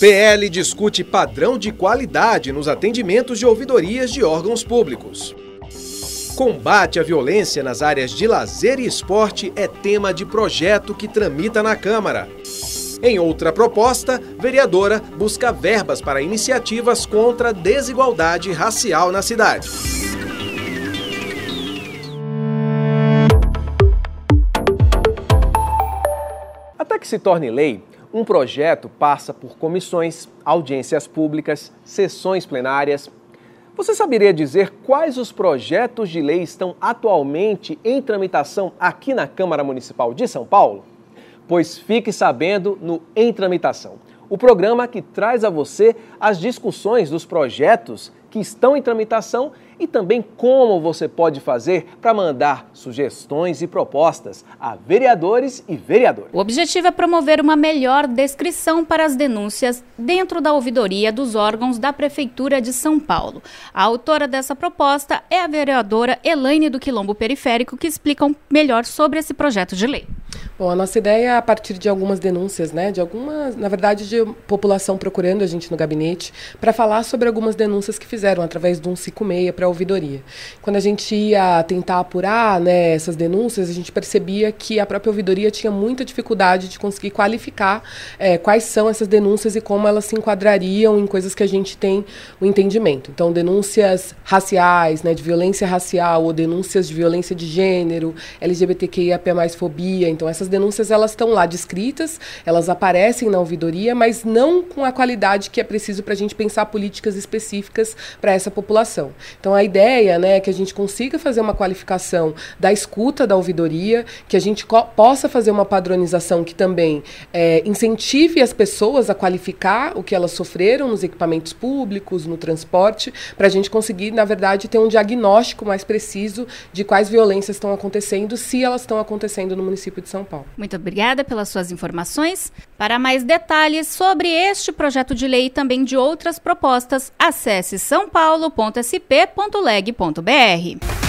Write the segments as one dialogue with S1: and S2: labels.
S1: PL discute padrão de qualidade nos atendimentos de ouvidorias de órgãos públicos. Combate à violência nas áreas de lazer e esporte é tema de projeto que tramita na Câmara. Em outra proposta, vereadora busca verbas para iniciativas contra a desigualdade racial na cidade. Até que se torne lei, um projeto passa por comissões, audiências públicas, sessões plenárias. Você saberia dizer quais os projetos de lei estão atualmente em tramitação aqui na Câmara Municipal de São Paulo? Pois fique sabendo no Em Tramitação, o programa que traz a você as discussões dos projetos que estão em tramitação e também como você pode fazer para mandar sugestões e propostas a vereadores e vereadoras.
S2: O objetivo é promover uma melhor descrição para as denúncias dentro da ouvidoria dos órgãos da Prefeitura de São Paulo. A autora dessa proposta é a vereadora Elaine do Quilombo Periférico, que explica melhor sobre esse projeto de lei.
S3: Bom, a nossa ideia é a partir de algumas denúncias, né, de algumas, na verdade, de população procurando a gente no gabinete para falar sobre algumas denúncias que fizeram através do 156 para a ouvidoria. Quando a gente ia tentar apurar, né, essas denúncias, a gente percebia que a própria ouvidoria tinha muita dificuldade de conseguir qualificar é, quais são essas denúncias e como elas se enquadrariam em coisas que a gente tem o entendimento. Então, denúncias raciais, né, de violência racial ou denúncias de violência de gênero, LGBTQIAP+, fobia. Então, essas denúncias elas estão lá descritas, elas aparecem na ouvidoria, mas não com a qualidade que é preciso para a gente pensar políticas específicas para essa população. Então a ideia né, é que a gente consiga fazer uma qualificação da escuta da ouvidoria, que a gente possa fazer uma padronização que também é, incentive as pessoas a qualificar o que elas sofreram nos equipamentos públicos, no transporte, para a gente conseguir, na verdade, ter um diagnóstico mais preciso de quais violências estão acontecendo, se elas estão acontecendo no município de São Paulo.
S2: Muito obrigada pelas suas informações. Para mais detalhes sobre este projeto de lei e também de outras propostas, acesse sãopaulo.sp.leg.br.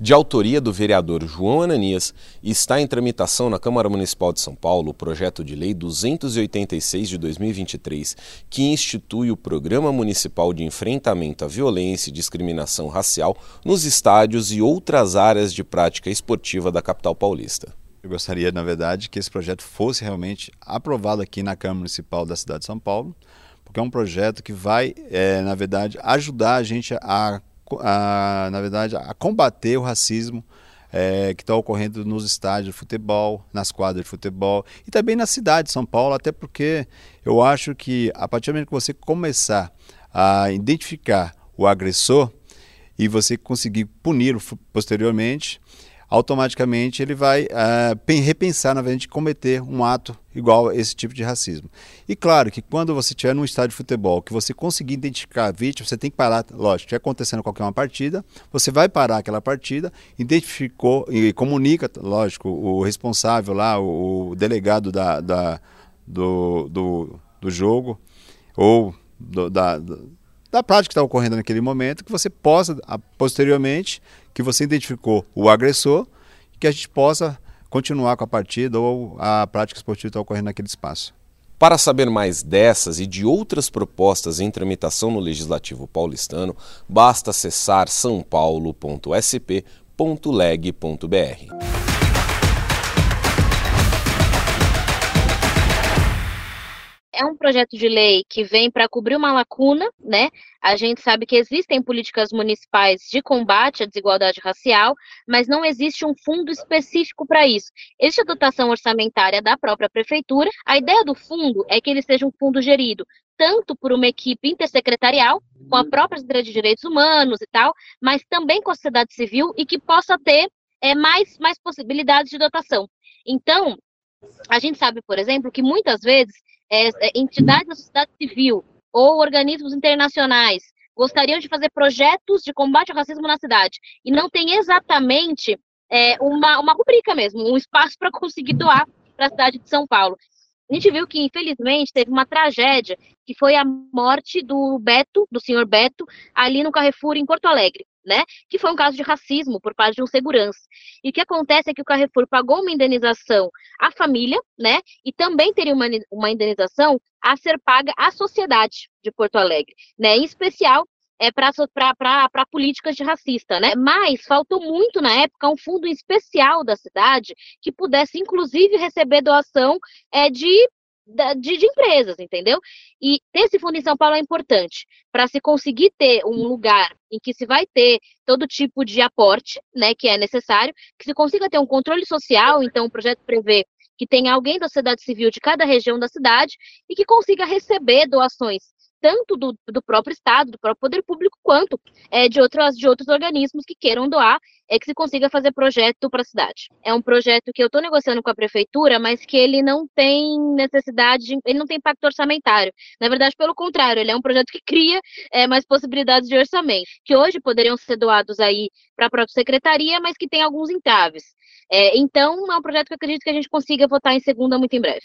S4: de autoria do vereador João Ananias, está em tramitação na Câmara Municipal de São Paulo o projeto de lei 286 de 2023, que institui o Programa Municipal de Enfrentamento à Violência e Discriminação Racial nos estádios e outras áreas de prática esportiva da capital paulista.
S5: Eu gostaria, na verdade, que esse projeto fosse realmente aprovado aqui na Câmara Municipal da cidade de São Paulo, porque é um projeto que vai, é, na verdade, ajudar a gente a a, na verdade, a combater o racismo é, que está ocorrendo nos estádios de futebol, nas quadras de futebol e também na cidade de São Paulo, até porque eu acho que a partir do momento que você começar a identificar o agressor e você conseguir puni-lo posteriormente, automaticamente ele vai uh, repensar, na verdade, cometer um ato igual a esse tipo de racismo. E claro que quando você estiver num estádio de futebol, que você conseguir identificar a vítima, você tem que parar, lógico, estiver acontecendo qualquer uma partida, você vai parar aquela partida, identificou e comunica, lógico, o responsável lá, o, o delegado da, da do, do, do jogo, ou do, da, da prática que está ocorrendo naquele momento, que você possa, posteriormente, que você identificou o agressor, que a gente possa continuar com a partida ou a prática esportiva está ocorrendo naquele espaço.
S4: Para saber mais dessas e de outras propostas em tramitação no Legislativo paulistano, basta acessar sãopaulo.sp.leg.br.
S6: é um projeto de lei que vem para cobrir uma lacuna, né? A gente sabe que existem políticas municipais de combate à desigualdade racial, mas não existe um fundo específico para isso. Existe a dotação orçamentária da própria prefeitura. A ideia do fundo é que ele seja um fundo gerido tanto por uma equipe intersecretarial, com a própria Secretaria de Direitos Humanos e tal, mas também com a sociedade civil e que possa ter é, mais, mais possibilidades de dotação. Então, a gente sabe, por exemplo, que muitas vezes é, entidades da sociedade civil ou organismos internacionais gostariam de fazer projetos de combate ao racismo na cidade e não tem exatamente é, uma, uma rubrica mesmo, um espaço para conseguir doar para a cidade de São Paulo. A gente viu que, infelizmente, teve uma tragédia, que foi a morte do Beto, do senhor Beto, ali no Carrefour, em Porto Alegre. Né? Que foi um caso de racismo por parte de um segurança. E o que acontece é que o Carrefour pagou uma indenização à família, né? E também teria uma, uma indenização a ser paga à sociedade de Porto Alegre, né? Em especial é, para políticas de racista, né? Mas faltou muito na época um fundo especial da cidade que pudesse, inclusive, receber doação é, de de, de, empresas, entendeu? E ter esse fundo em São Paulo é importante para se conseguir ter um lugar em que se vai ter todo tipo de aporte, né, que é necessário, que se consiga ter um controle social, então o projeto prevê que tenha alguém da sociedade civil de cada região da cidade e que consiga receber doações tanto do, do próprio Estado, do próprio poder público, quanto é, de, outras, de outros organismos que queiram doar, é que se consiga fazer projeto para a cidade. É um projeto que eu estou negociando com a prefeitura, mas que ele não tem necessidade, de, ele não tem impacto orçamentário. Na verdade, pelo contrário, ele é um projeto que cria é, mais possibilidades de orçamento, que hoje poderiam ser doados aí para a própria secretaria, mas que tem alguns entraves. É, então, é um projeto que eu acredito que a gente consiga votar em segunda muito em breve.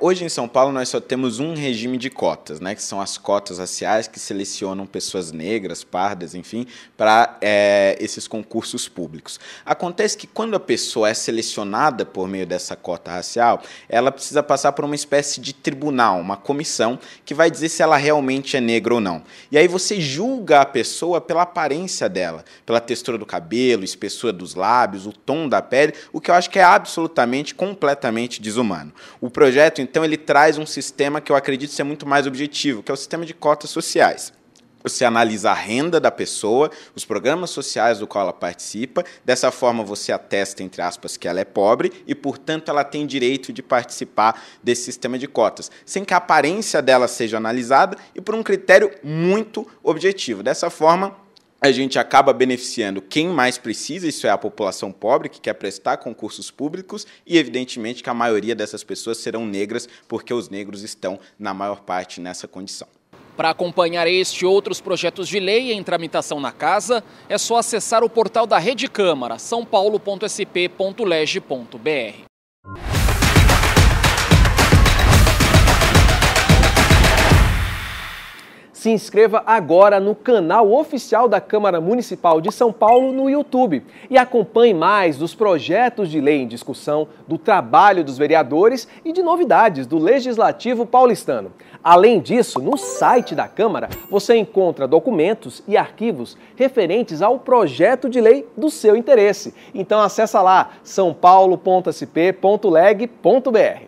S7: Hoje em São Paulo nós só temos um regime de cotas, né, que são as cotas raciais que selecionam pessoas negras, pardas, enfim, para é, esses concursos públicos. Acontece que quando a pessoa é selecionada por meio dessa cota racial, ela precisa passar por uma espécie de tribunal, uma comissão que vai dizer se ela realmente é negra ou não. E aí você julga a pessoa pela aparência dela, pela textura do cabelo, espessura dos lábios, o tom da pele, o que eu acho que é absolutamente, completamente desumano. O projeto então ele traz um sistema que eu acredito ser muito mais objetivo, que é o sistema de cotas sociais. Você analisa a renda da pessoa, os programas sociais do qual ela participa, dessa forma você atesta, entre aspas, que ela é pobre e, portanto, ela tem direito de participar desse sistema de cotas, sem que a aparência dela seja analisada e por um critério muito objetivo. Dessa forma, a gente acaba beneficiando quem mais precisa, isso é a população pobre que quer prestar concursos públicos, e evidentemente que a maioria dessas pessoas serão negras, porque os negros estão, na maior parte, nessa condição.
S8: Para acompanhar este e outros projetos de lei em tramitação na casa, é só acessar o portal da Rede Câmara, sãopaulo.sp.lege.br.
S1: Se inscreva agora no canal oficial da Câmara Municipal de São Paulo no YouTube e acompanhe mais dos projetos de lei em discussão, do trabalho dos vereadores e de novidades do Legislativo paulistano. Além disso, no site da Câmara você encontra documentos e arquivos referentes ao projeto de lei do seu interesse. Então acessa lá sãopaulo.sp.leg.br.